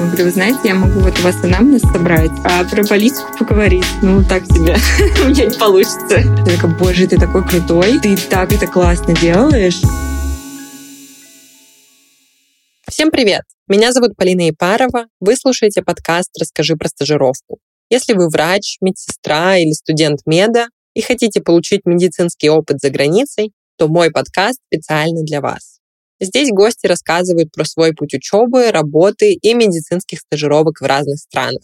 Мы говорю, вы знаете, я могу вот у вас анамнез собрать, а про политику поговорить, ну, так себе. У меня не получится. Я такая, боже, ты такой крутой, ты так это классно делаешь. Всем привет! Меня зовут Полина Ипарова. Вы слушаете подкаст «Расскажи про стажировку». Если вы врач, медсестра или студент меда и хотите получить медицинский опыт за границей, то мой подкаст специально для вас. Здесь гости рассказывают про свой путь учебы, работы и медицинских стажировок в разных странах.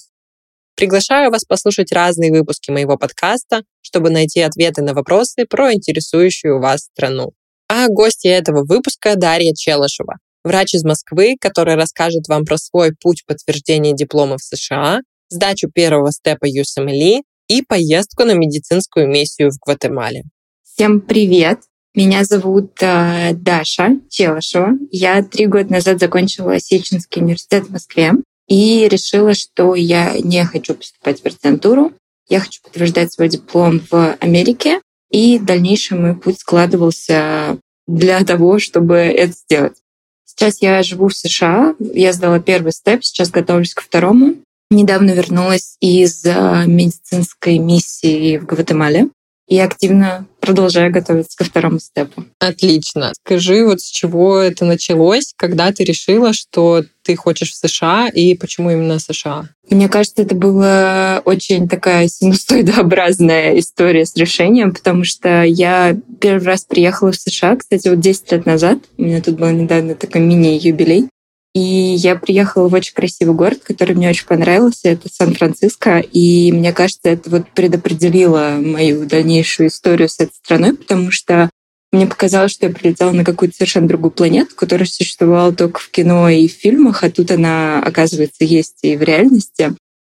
Приглашаю вас послушать разные выпуски моего подкаста, чтобы найти ответы на вопросы про интересующую вас страну. А гости этого выпуска Дарья Челышева, врач из Москвы, который расскажет вам про свой путь подтверждения диплома в США, сдачу первого степа USMLE и поездку на медицинскую миссию в Гватемале. Всем привет! Меня зовут э, Даша Челышева. Я три года назад закончила Сеченский университет в Москве и решила, что я не хочу поступать в резидентуру. Я хочу подтверждать свой диплом в Америке. И в дальнейшем мой путь складывался для того, чтобы это сделать. Сейчас я живу в США. Я сдала первый степ, сейчас готовлюсь ко второму. Недавно вернулась из э, медицинской миссии в Гватемале и активно продолжаю готовиться ко второму степу. Отлично. Скажи, вот с чего это началось, когда ты решила, что ты хочешь в США и почему именно США? Мне кажется, это была очень такая синусоидообразная история с решением, потому что я первый раз приехала в США, кстати, вот 10 лет назад. У меня тут был недавно такой мини-юбилей. И я приехала в очень красивый город, который мне очень понравился. Это Сан-Франциско. И мне кажется, это вот предопределило мою дальнейшую историю с этой страной, потому что мне показалось, что я прилетела на какую-то совершенно другую планету, которая существовала только в кино и в фильмах, а тут она, оказывается, есть и в реальности.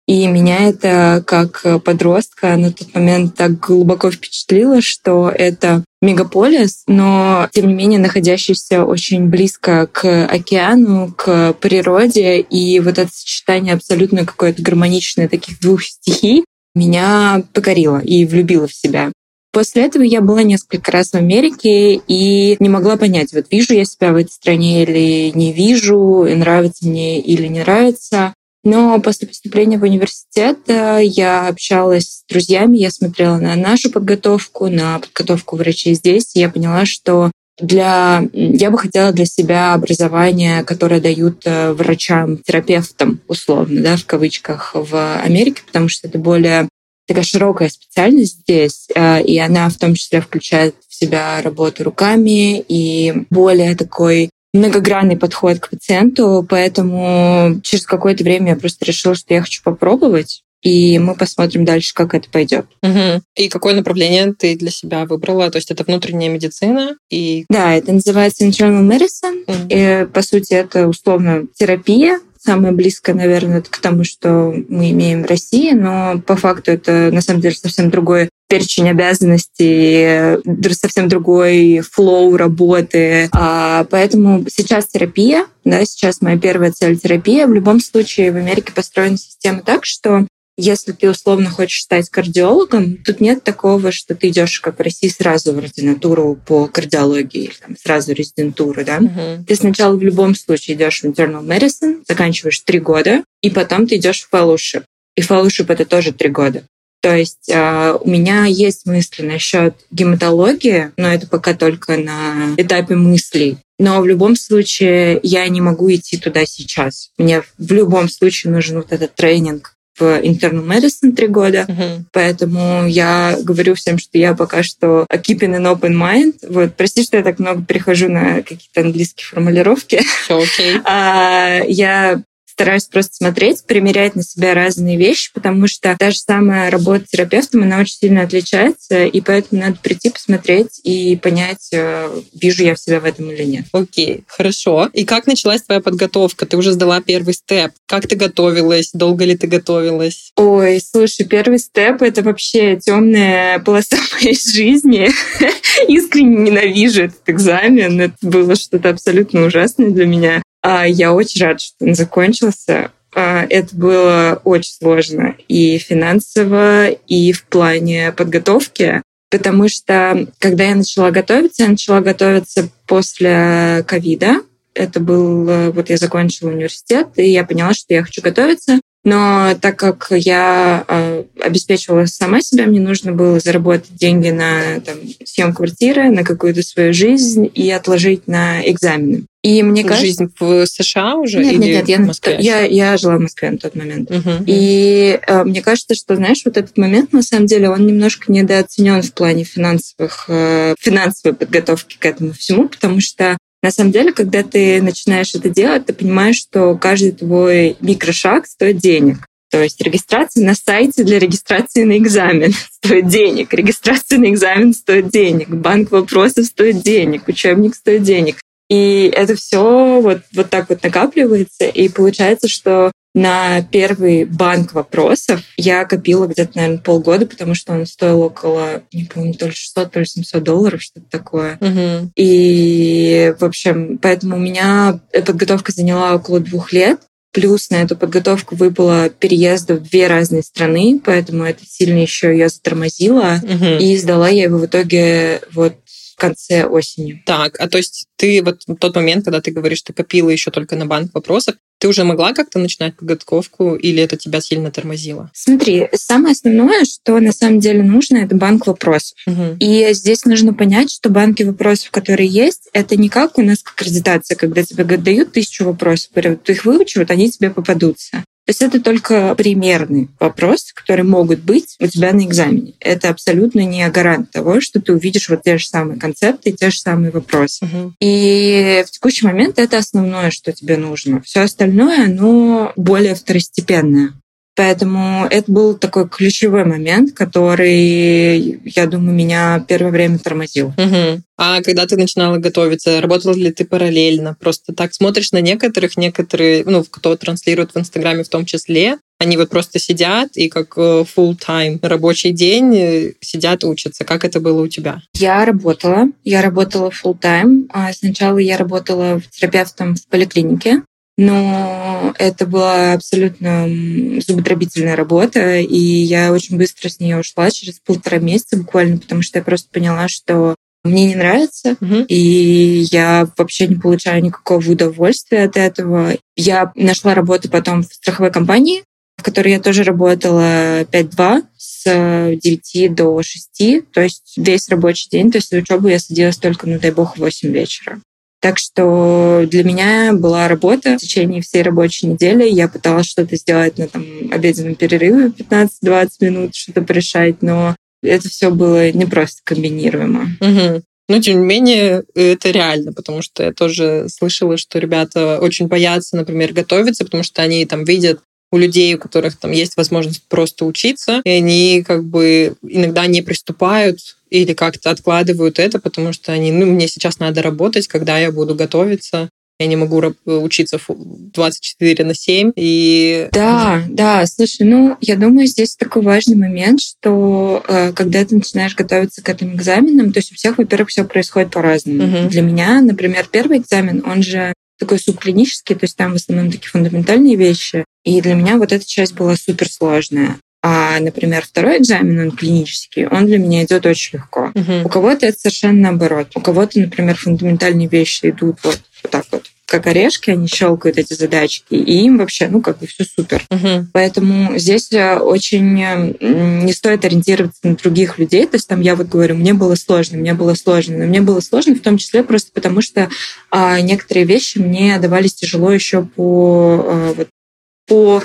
И меня это как подростка на тот момент так глубоко впечатлило, что это мегаполис, но тем не менее находящийся очень близко к океану, к природе. И вот это сочетание абсолютно какое-то гармоничное таких двух стихий меня покорило и влюбило в себя. После этого я была несколько раз в Америке и не могла понять, вот вижу я себя в этой стране или не вижу, и нравится мне или не нравится. Но после поступления в университет э, я общалась с друзьями, я смотрела на нашу подготовку, на подготовку врачей здесь, и я поняла, что для... я бы хотела для себя образование, которое дают э, врачам, терапевтам, условно, да, в кавычках, в Америке, потому что это более такая широкая специальность здесь, э, и она в том числе включает в себя работу руками и более такой многогранный подход к пациенту, поэтому через какое-то время я просто решила, что я хочу попробовать. И мы посмотрим дальше, как это пойдет. Угу. И какое направление ты для себя выбрала? То есть это внутренняя медицина и... Да, это называется internal medicine. Угу. И, по сути, это условно терапия, самое близкое, наверное, к тому, что мы имеем в России, но по факту это на самом деле совсем другой перечень обязанностей, совсем другой флоу работы. А, поэтому сейчас терапия, да, сейчас моя первая цель терапия. В любом случае в Америке построена система так, что если ты условно хочешь стать кардиологом, тут нет такого, что ты идешь, как в России, сразу в ординатуру по кардиологии или там, сразу резидентуру. Да? Uh-huh. Ты сначала в любом случае идешь в internal medicine, заканчиваешь три года, и потом ты идешь в fellowship. И fellowship это тоже три года. То есть э, у меня есть мысли насчет гематологии, но это пока только на этапе мыслей. Но в любом случае я не могу идти туда сейчас. Мне в любом случае нужен вот этот тренинг в internal medicine три года. Uh-huh. Поэтому я говорю всем, что я пока что keeping an open mind. Вот, прости, что я так много перехожу на какие-то английские формулировки. Все окей. Okay. А, я стараюсь просто смотреть, примерять на себя разные вещи, потому что та же самая работа терапевтом, она очень сильно отличается, и поэтому надо прийти, посмотреть и понять, э, вижу я в себя в этом или нет. Окей, хорошо. И как началась твоя подготовка? Ты уже сдала первый степ. Как ты готовилась? Долго ли ты готовилась? Ой, слушай, первый степ — это вообще темная полоса моей жизни. Искренне ненавижу этот экзамен. Это было что-то абсолютно ужасное для меня. А я очень рада, что он закончился. А, это было очень сложно и финансово, и в плане подготовки, потому что когда я начала готовиться, я начала готовиться после ковида. Это был... Э, вот я закончила университет, и я поняла, что я хочу готовиться. Но так как я э, обеспечивала сама себя, мне нужно было заработать деньги на там, съем квартиры, на какую-то свою жизнь и отложить на экзамены. И мне кажется... Жизнь в США уже? Нет, или нет, нет, я, я, я жила в Москве на тот момент. Угу. И э, мне кажется, что, знаешь, вот этот момент, на самом деле, он немножко недооценен в плане финансовых, э, финансовой подготовки к этому всему, потому что на самом деле, когда ты начинаешь это делать, ты понимаешь, что каждый твой микрошаг стоит денег. То есть регистрация на сайте для регистрации на экзамен стоит денег, регистрация на экзамен стоит денег, банк вопросов стоит денег, учебник стоит денег. И это все вот, вот так вот накапливается, и получается, что на первый банк вопросов я копила где-то, наверное, полгода, потому что он стоил около, не помню, то ли 600, то ли 700 долларов, что-то такое. Угу. И, в общем, поэтому у меня подготовка заняла около двух лет. Плюс на эту подготовку выпало переезда в две разные страны, поэтому это сильно еще ее затормозило. Угу. И сдала я его в итоге вот конце осени. Так, а то есть ты вот в тот момент, когда ты говоришь, ты копила еще только на банк вопросов, ты уже могла как-то начинать подготовку или это тебя сильно тормозило? Смотри, самое основное, что на самом деле нужно, это банк вопросов. Угу. И здесь нужно понять, что банки вопросов, которые есть, это не как у нас аккредитация, когда тебе дают тысячу вопросов, говорят, ты их выучи, вот они тебе попадутся. То есть это только примерный вопрос, которые могут быть у тебя на экзамене. Это абсолютно не гарант того, что ты увидишь вот те же самые концепты и те же самые вопросы. Угу. И в текущий момент это основное, что тебе нужно. Все остальное, оно более второстепенное. Поэтому это был такой ключевой момент, который, я думаю, меня первое время тормозил. Угу. А когда ты начинала готовиться, работала ли ты параллельно? Просто так смотришь на некоторых, некоторые, ну, кто транслирует в Инстаграме в том числе, они вот просто сидят и как э, full-time рабочий день э, сидят, учатся. Как это было у тебя? Я работала. Я работала full-time. А сначала я работала терапевтом в поликлинике но это была абсолютно зубодробительная работа, и я очень быстро с нее ушла, через полтора месяца буквально, потому что я просто поняла, что мне не нравится, угу. и я вообще не получаю никакого удовольствия от этого. Я нашла работу потом в страховой компании, в которой я тоже работала 5-2 с 9 до 6, то есть весь рабочий день, то есть за учебу я садилась только, ну дай бог, в 8 вечера. Так что для меня была работа в течение всей рабочей недели. Я пыталась что-то сделать на там, обеденном перерыве 15-20 минут, что-то порешать, но это все было не просто комбинируемо. Угу. Но, тем не менее, это реально, потому что я тоже слышала, что ребята очень боятся, например, готовиться, потому что они там видят у людей, у которых там есть возможность просто учиться, и они как бы иногда не приступают или как-то откладывают это, потому что они, ну, мне сейчас надо работать, когда я буду готовиться, я не могу учиться 24 на 7. И... Да, да, слушай, ну, я думаю, здесь такой важный момент, что э, когда ты начинаешь готовиться к этим экзаменам, то есть у всех, во-первых, все происходит по-разному. Угу. Для меня, например, первый экзамен, он же такой субклинический, то есть там в основном такие фундаментальные вещи. И для меня вот эта часть была суперсложная. А, например, второй экзамен, он клинический, он для меня идет очень легко. Uh-huh. У кого-то это совершенно наоборот. У кого-то, например, фундаментальные вещи идут вот, вот так вот как орешки, они щелкают эти задачки, и им вообще, ну, как бы все супер. Uh-huh. Поэтому здесь э, очень не стоит ориентироваться на других людей. То есть там я вот говорю, мне было сложно, мне было сложно. Но мне было сложно в том числе просто потому, что а, некоторые вещи мне давались тяжело еще по, а, вот, по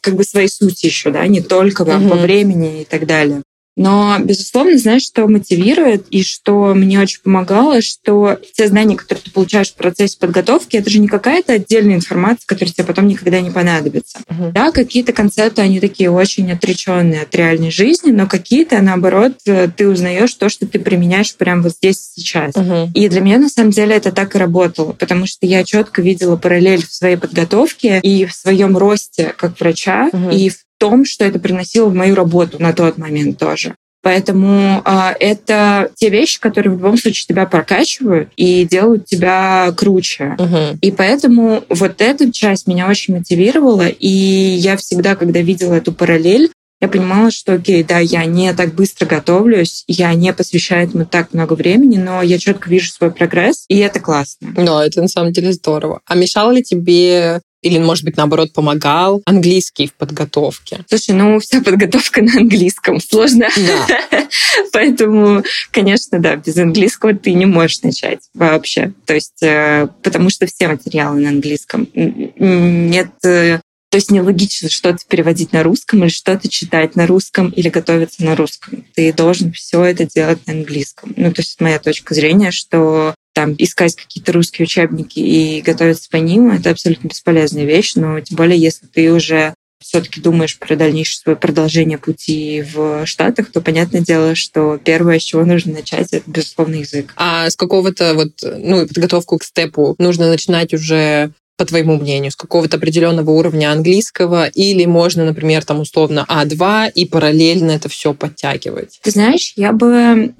как бы своей сути еще, да, не только там, по времени и так далее. Но, безусловно, знаешь, что мотивирует и что мне очень помогало, что те знания, которые ты получаешь в процессе подготовки, это же не какая-то отдельная информация, которая тебе потом никогда не понадобится. Uh-huh. Да, какие-то концепты, они такие очень отреченные от реальной жизни, но какие-то, наоборот, ты узнаешь то, что ты применяешь прямо вот здесь сейчас. Uh-huh. И для меня, на самом деле, это так и работало, потому что я четко видела параллель в своей подготовке и в своем росте как врача, uh-huh. и в том, что это приносило в мою работу на тот момент тоже. Поэтому а, это те вещи, которые в любом случае тебя прокачивают и делают тебя круче. Uh-huh. И поэтому вот эта часть меня очень мотивировала. И я всегда, когда видела эту параллель, я понимала, что, окей, да, я не так быстро готовлюсь, я не посвящаю этому так много времени, но я четко вижу свой прогресс, и это классно. Да, это на самом деле здорово. А мешало ли тебе или, может быть, наоборот, помогал английский в подготовке? Слушай, ну, вся подготовка на английском сложно. Да. Поэтому, конечно, да, без английского ты не можешь начать вообще. То есть, э, потому что все материалы на английском. Нет э, то есть нелогично что-то переводить на русском или что-то читать на русском или готовиться на русском. Ты должен все это делать на английском. Ну, то есть моя точка зрения, что там искать какие-то русские учебники и готовиться по ним, это абсолютно бесполезная вещь, но тем более, если ты уже все-таки думаешь про дальнейшее свое продолжение пути в Штатах, то понятное дело, что первое, с чего нужно начать, это, безусловно, язык. А с какого-то вот, ну, подготовку к степу нужно начинать уже по твоему мнению, с какого-то определенного уровня английского, или можно, например, там условно А2 и параллельно это все подтягивать? Ты знаешь, я бы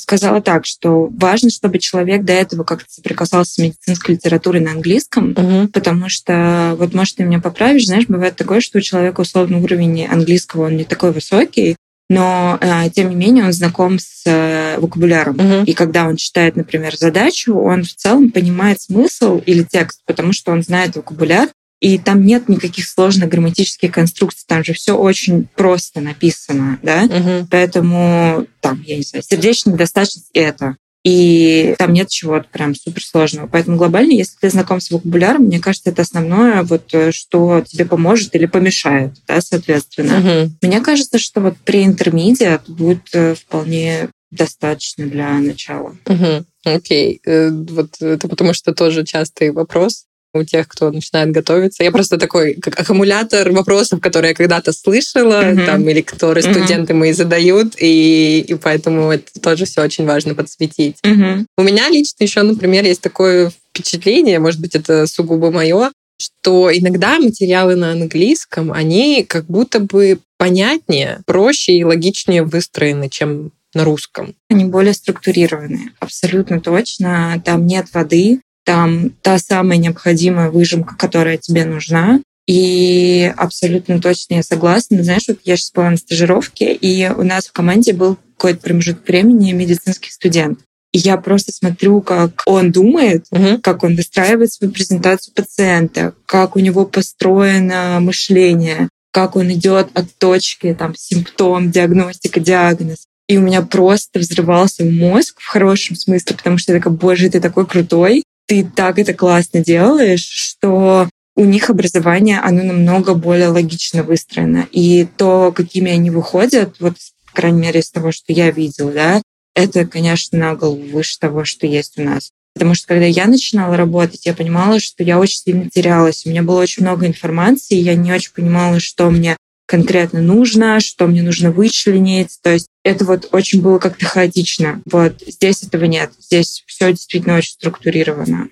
сказала так, что важно, чтобы человек до этого как-то соприкасался с медицинской литературой на английском, угу. потому что, вот, может, ты меня поправишь, знаешь, бывает такое, что у человека условно уровень английского, он не такой высокий, но э, тем не менее он знаком с э, вокабуляром. Uh-huh. И когда он читает, например, задачу, он в целом понимает смысл или текст, потому что он знает вокабуляр, и там нет никаких сложных грамматических конструкций, там же все очень просто написано, да, uh-huh. поэтому там, я не знаю, сердечная недостаточность это, и там нет чего-то прям суперсложного. Поэтому глобально, если ты знаком с вокабуляром, мне кажется, это основное, вот, э, что тебе поможет или помешает, да, соответственно. Угу. Мне кажется, что вот при интермедиат будет э, вполне достаточно для начала. Угу. Окей. Э, вот это потому что тоже частый вопрос у тех, кто начинает готовиться. Я просто такой, как аккумулятор вопросов, которые я когда-то слышала, mm-hmm. там, или которые mm-hmm. студенты мои задают, и, и поэтому это тоже все очень важно подсветить. Mm-hmm. У меня лично еще, например, есть такое впечатление, может быть, это сугубо мое, что иногда материалы на английском, они как будто бы понятнее, проще и логичнее выстроены, чем на русском. Они более структурированные, абсолютно точно. Там нет воды, там та самая необходимая выжимка, которая тебе нужна. И абсолютно точно я согласна. Знаешь, вот я сейчас была на стажировке, и у нас в команде был какой-то промежуток времени медицинский студент. И я просто смотрю, как он думает, угу. как он выстраивает свою презентацию пациента, как у него построено мышление, как он идет от точки, там, симптом, диагностика, диагноз. И у меня просто взрывался мозг в хорошем смысле, потому что я такая, боже, ты такой крутой ты так это классно делаешь, что у них образование, оно намного более логично выстроено. И то, какими они выходят, вот, по крайней мере, из того, что я видела, да, это, конечно, на голову выше того, что есть у нас. Потому что когда я начинала работать, я понимала, что я очень сильно терялась. У меня было очень много информации, и я не очень понимала, что мне конкретно нужно, что мне нужно вычленить. То есть это вот очень было как-то хаотично. Вот здесь этого нет. Здесь все действительно очень структурировано.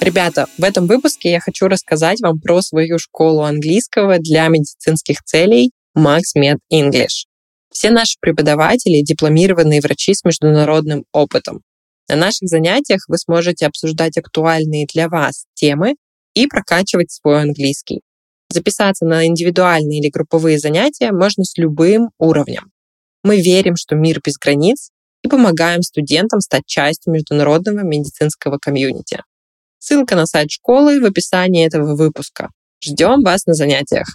Ребята, в этом выпуске я хочу рассказать вам про свою школу английского для медицинских целей Max Med English. Все наши преподаватели — дипломированные врачи с международным опытом. На наших занятиях вы сможете обсуждать актуальные для вас темы и прокачивать свой английский. Записаться на индивидуальные или групповые занятия можно с любым уровнем. Мы верим, что мир без границ и помогаем студентам стать частью международного медицинского комьюнити. Ссылка на сайт школы в описании этого выпуска. Ждем вас на занятиях.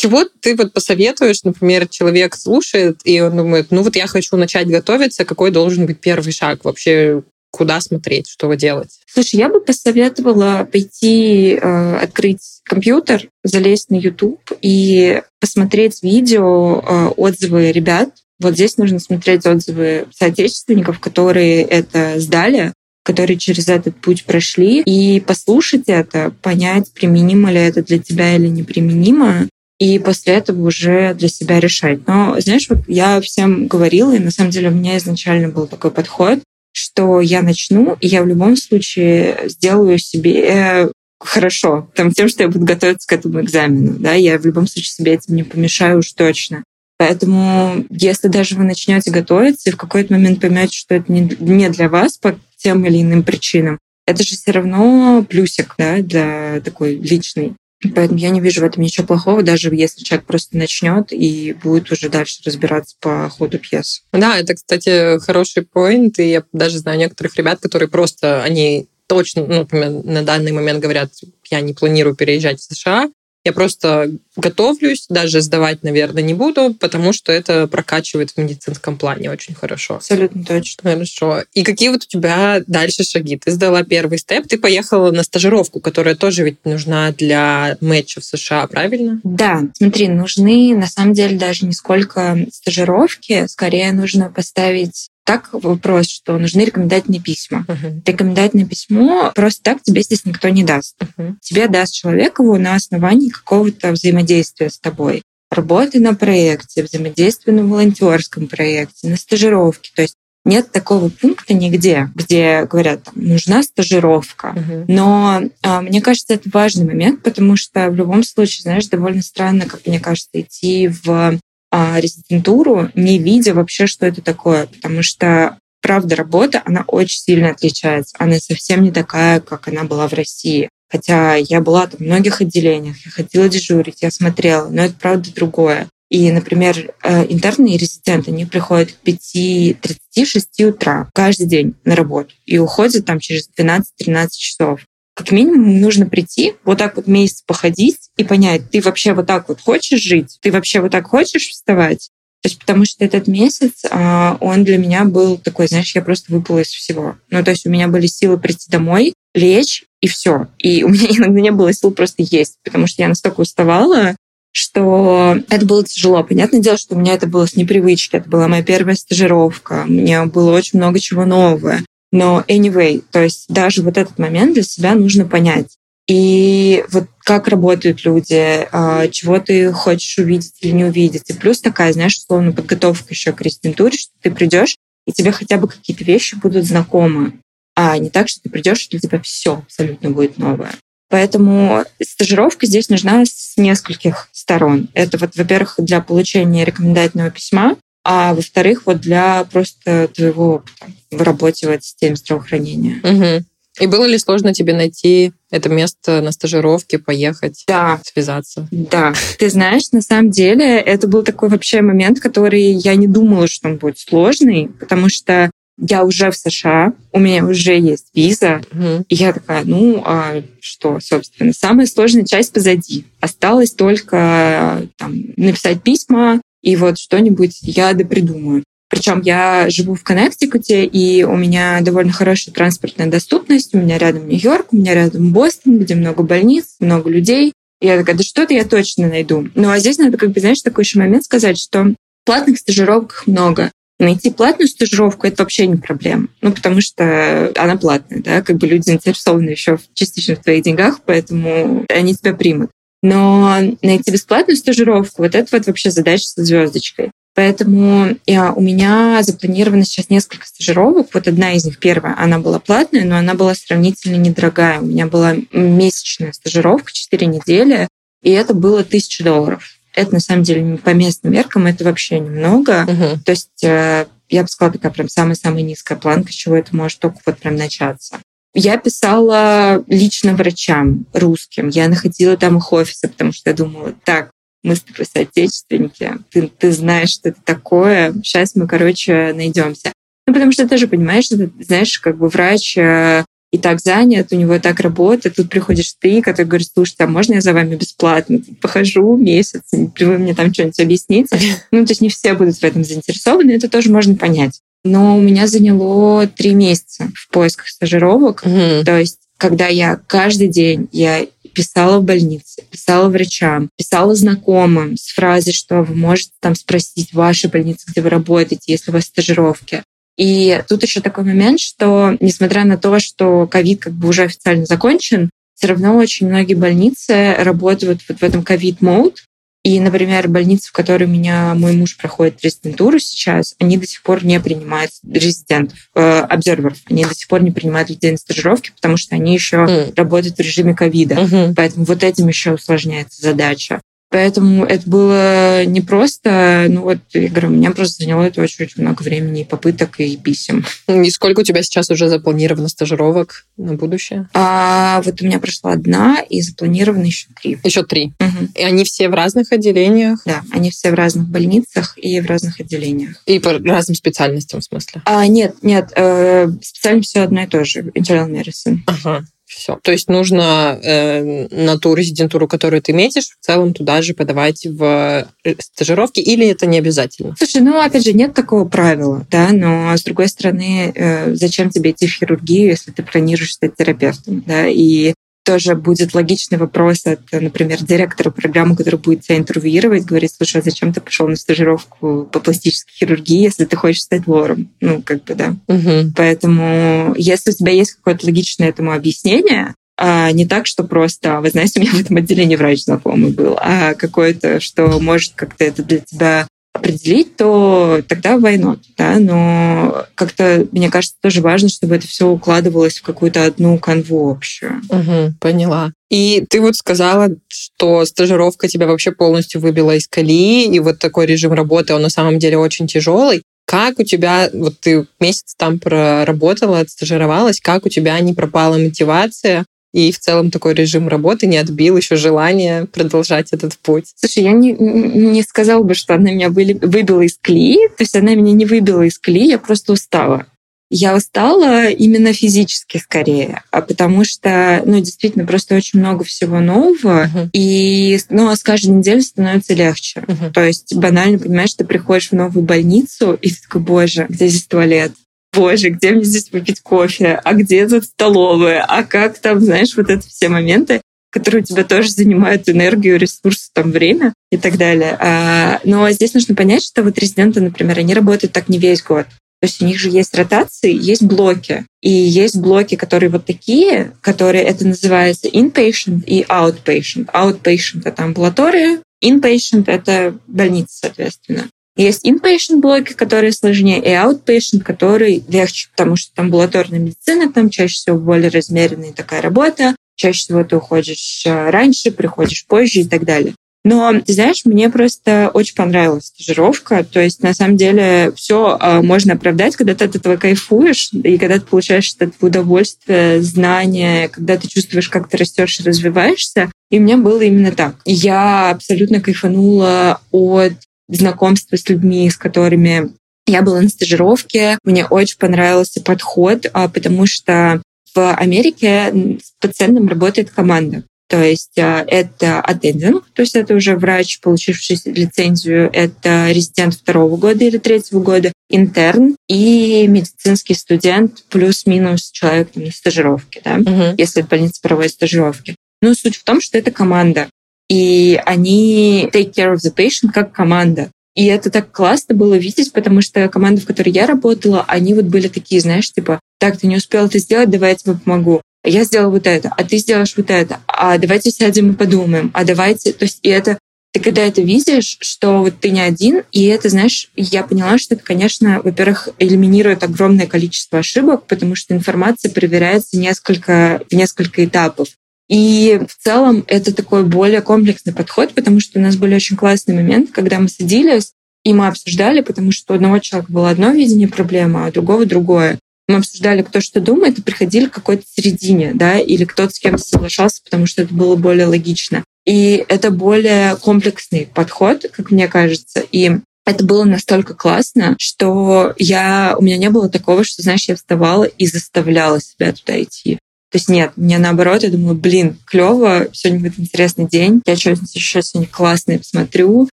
Чего ты вот посоветуешь, например, человек слушает, и он думает, ну вот я хочу начать готовиться, какой должен быть первый шаг вообще, куда смотреть, что делать? Слушай, я бы посоветовала пойти э, открыть компьютер, залезть на YouTube и посмотреть видео, э, отзывы ребят. Вот здесь нужно смотреть отзывы соотечественников, которые это сдали, которые через этот путь прошли, и послушать это, понять, применимо ли это для тебя или неприменимо, и после этого уже для себя решать. Но, знаешь, вот я всем говорила, и на самом деле у меня изначально был такой подход, что я начну, и я в любом случае сделаю себе хорошо, там, тем, что я буду готовиться к этому экзамену. Да? Я в любом случае себе этим не помешаю уж точно. Поэтому, если даже вы начнете готовиться и в какой-то момент поймете, что это не для вас по тем или иным причинам, это же все равно плюсик да, для такой личной Поэтому я не вижу в этом ничего плохого, даже если человек просто начнет и будет уже дальше разбираться по ходу пьесы. Да, это, кстати, хороший поинт. И я даже знаю некоторых ребят, которые просто, они точно, ну, например, на данный момент говорят, я не планирую переезжать в США, я просто готовлюсь, даже сдавать, наверное, не буду, потому что это прокачивает в медицинском плане очень хорошо. Абсолютно точно. Хорошо. И какие вот у тебя дальше шаги? Ты сдала первый степ, ты поехала на стажировку, которая тоже ведь нужна для матча в США, правильно? Да. Смотри, нужны на самом деле даже не сколько стажировки, скорее нужно поставить так вопрос, что нужны рекомендательные письма. Uh-huh. Рекомендательное письмо просто так тебе здесь никто не даст. Uh-huh. Тебе даст человек его на основании какого-то взаимодействия с тобой. Работы на проекте, взаимодействия на волонтерском проекте, на стажировке. То есть нет такого пункта нигде, где говорят, там, нужна стажировка. Uh-huh. Но а, мне кажется, это важный момент, потому что в любом случае, знаешь, довольно странно, как мне кажется, идти в резидентуру, не видя вообще, что это такое, потому что правда работа, она очень сильно отличается. Она совсем не такая, как она была в России. Хотя я была там в многих отделениях, я ходила дежурить, я смотрела, но это правда другое. И, например, э, интерны и резиденты, они приходят к 5.36 утра каждый день на работу и уходят там через 12-13 часов как минимум нужно прийти, вот так вот месяц походить и понять, ты вообще вот так вот хочешь жить, ты вообще вот так хочешь вставать. То есть потому что этот месяц, а, он для меня был такой, знаешь, я просто выпала из всего. Ну, то есть у меня были силы прийти домой, лечь, и все. И у меня иногда не было сил просто есть, потому что я настолько уставала, что это было тяжело. Понятное дело, что у меня это было с непривычки. Это была моя первая стажировка. Мне было очень много чего нового. Но anyway, то есть даже вот этот момент для себя нужно понять. И вот как работают люди, а, чего ты хочешь увидеть или не увидеть. И плюс такая, знаешь, условно подготовка еще к резидентуре, что ты придешь, и тебе хотя бы какие-то вещи будут знакомы. А не так, что ты придешь, и для тебя все абсолютно будет новое. Поэтому стажировка здесь нужна с нескольких сторон. Это вот, во-первых, для получения рекомендательного письма, а во-вторых, вот для просто твоего опыта в работе в этой системе здравоохранения. Угу. И было ли сложно тебе найти это место на стажировке, поехать, да. связаться? Да. Ты знаешь, на самом деле это был такой вообще момент, который я не думала, что он будет сложный, потому что я уже в США, у меня уже есть виза, угу. и я такая, ну, а что, собственно, самая сложная часть позади. Осталось только там, написать письма, и вот что-нибудь я допридумаю. Причем я живу в Коннектикуте, и у меня довольно хорошая транспортная доступность. У меня рядом Нью-Йорк, у меня рядом Бостон, где много больниц, много людей. И я такая, да что-то я точно найду. Ну а здесь надо, как бы, знаешь, такой еще момент сказать, что платных стажировок много. Найти платную стажировку — это вообще не проблема. Ну, потому что она платная, да, как бы люди заинтересованы еще частично в твоих деньгах, поэтому они тебя примут. Но найти бесплатную стажировку, вот это вот вообще задача со звездочкой. Поэтому я, у меня запланировано сейчас несколько стажировок. Вот одна из них, первая, она была платная, но она была сравнительно недорогая. У меня была месячная стажировка, 4 недели, и это было 1000 долларов. Это, на самом деле, по местным меркам это вообще немного. Uh-huh. То есть э, я бы сказала, такая прям самая-самая низкая планка, с чего это может только вот прям начаться. Я писала лично врачам русским. Я находила там их офисы, потому что я думала, так, мы с тобой соотечественники, ты, ты знаешь, что это такое, сейчас мы, короче, найдемся. Ну, потому что ты тоже понимаешь, что ты, знаешь, как бы врач э, и так занят, у него так работает, тут приходишь ты, который говорит, слушайте, а можно я за вами бесплатно? Похожу месяц, вы мне там что-нибудь объясните. Ну, то есть не все будут в этом заинтересованы, это тоже можно понять. Но у меня заняло три месяца в поисках стажировок. Mm-hmm. То есть, когда я каждый день я писала в больнице, писала врачам, писала знакомым с фразой, что вы можете там спросить в вашей больнице, где вы работаете, если у вас стажировки. И тут еще такой момент, что несмотря на то, что ковид как бы уже официально закончен, все равно очень многие больницы работают вот в этом ковид-мод, И, например, больницы, в которой у меня мой муж проходит резидентуру сейчас, они до сих пор не принимают резидентов, э, обзерверов. Они до сих пор не принимают людей на стажировки, потому что они еще mm. работают в режиме ковида. Mm-hmm. Поэтому вот этим еще усложняется задача. Поэтому это было непросто. Ну вот, я говорю, у меня просто заняло это очень-очень много времени и попыток, и писем. И сколько у тебя сейчас уже запланировано стажировок на будущее? А, вот у меня прошла одна, и запланировано еще три. Еще три? Угу. И они все в разных отделениях? Да, они все в разных больницах и в разных отделениях. И по разным специальностям, в смысле? А, нет, нет, э, специальность все одно и то же. Internal medicine. Ага. Все. То есть нужно э, на ту резидентуру, которую ты метишь, в целом туда же подавать в э, стажировки, или это не обязательно? Слушай, ну, опять же, нет такого правила, да, но, с другой стороны, э, зачем тебе идти в хирургию, если ты планируешь стать терапевтом, да, и тоже будет логичный вопрос от, например, директора программы, который будет тебя интервьюировать, говорить, слушай, а зачем ты пошел на стажировку по пластической хирургии, если ты хочешь стать лором? Ну, как бы, да. Угу. Поэтому, если у тебя есть какое-то логичное этому объяснение, а не так, что просто, «А вы знаете, у меня в этом отделении врач знакомый был, а какое-то, что может как-то это для тебя определить, то тогда войну, да, но как-то, мне кажется, тоже важно, чтобы это все укладывалось в какую-то одну канву общую. Угу, поняла. И ты вот сказала, что стажировка тебя вообще полностью выбила из колеи, и вот такой режим работы, он на самом деле очень тяжелый. Как у тебя, вот ты месяц там проработала, отстажировалась, как у тебя не пропала мотивация и в целом такой режим работы не отбил еще желание продолжать этот путь. Слушай, я не, не сказала бы, что она меня выбила из колеи, то есть она меня не выбила из колеи, я просто устала. Я устала именно физически скорее, а потому что, ну, действительно, просто очень много всего нового, uh-huh. и, ну, а с каждой неделей становится легче. Uh-huh. То есть банально, понимаешь, ты приходишь в новую больницу, и ты такой, боже, где здесь туалет? Боже, где мне здесь выпить кофе, а где тут столовая, а как там, знаешь, вот это все моменты, которые у тебя тоже занимают энергию, ресурсы, там, время и так далее. А, но здесь нужно понять, что вот резиденты, например, они работают так не весь год. То есть у них же есть ротации, есть блоки. И есть блоки, которые вот такие, которые это называется inpatient и outpatient. Outpatient — это амбулатория, inpatient — это больница, соответственно. Есть inpatient блоки, которые сложнее, и outpatient, который легче, потому что там амбулаторная медицина, там чаще всего более размеренная такая работа, чаще всего ты уходишь э, раньше, приходишь позже и так далее. Но, ты знаешь, мне просто очень понравилась стажировка. То есть, на самом деле, все э, можно оправдать, когда ты от этого кайфуешь, и когда ты получаешь это удовольствие, знания, когда ты чувствуешь, как ты растешь и развиваешься. И у меня было именно так. Я абсолютно кайфанула от знакомства с людьми, с которыми я была на стажировке. Мне очень понравился подход, а, потому что в Америке с пациентом работает команда. То есть а, это attending, то есть это уже врач, получивший лицензию, это резидент второго года или третьего года, интерн и медицинский студент плюс-минус человек на стажировке, да, uh-huh. если больница проводит стажировки. Но суть в том, что это команда и они take care of the patient как команда. И это так классно было видеть, потому что команда, в которой я работала, они вот были такие, знаешь, типа, так, ты не успел это сделать, давай я тебе помогу. Я сделал вот это, а ты сделаешь вот это, а давайте сядем и подумаем, а давайте... То есть и это ты когда это видишь, что вот ты не один, и это, знаешь, я поняла, что это, конечно, во-первых, элиминирует огромное количество ошибок, потому что информация проверяется несколько, в несколько этапов. И в целом это такой более комплексный подход, потому что у нас были очень классные моменты, когда мы садились, и мы обсуждали, потому что у одного человека было одно видение проблемы, а у другого другое. Мы обсуждали, кто что думает, и приходили к какой-то середине, да, или кто-то с кем-то соглашался, потому что это было более логично. И это более комплексный подход, как мне кажется. И это было настолько классно, что я, у меня не было такого, что, знаешь, я вставала и заставляла себя туда идти. То есть нет, мне наоборот, я думаю, блин, клево, сегодня будет интересный день, я что-нибудь еще сегодня классное посмотрю,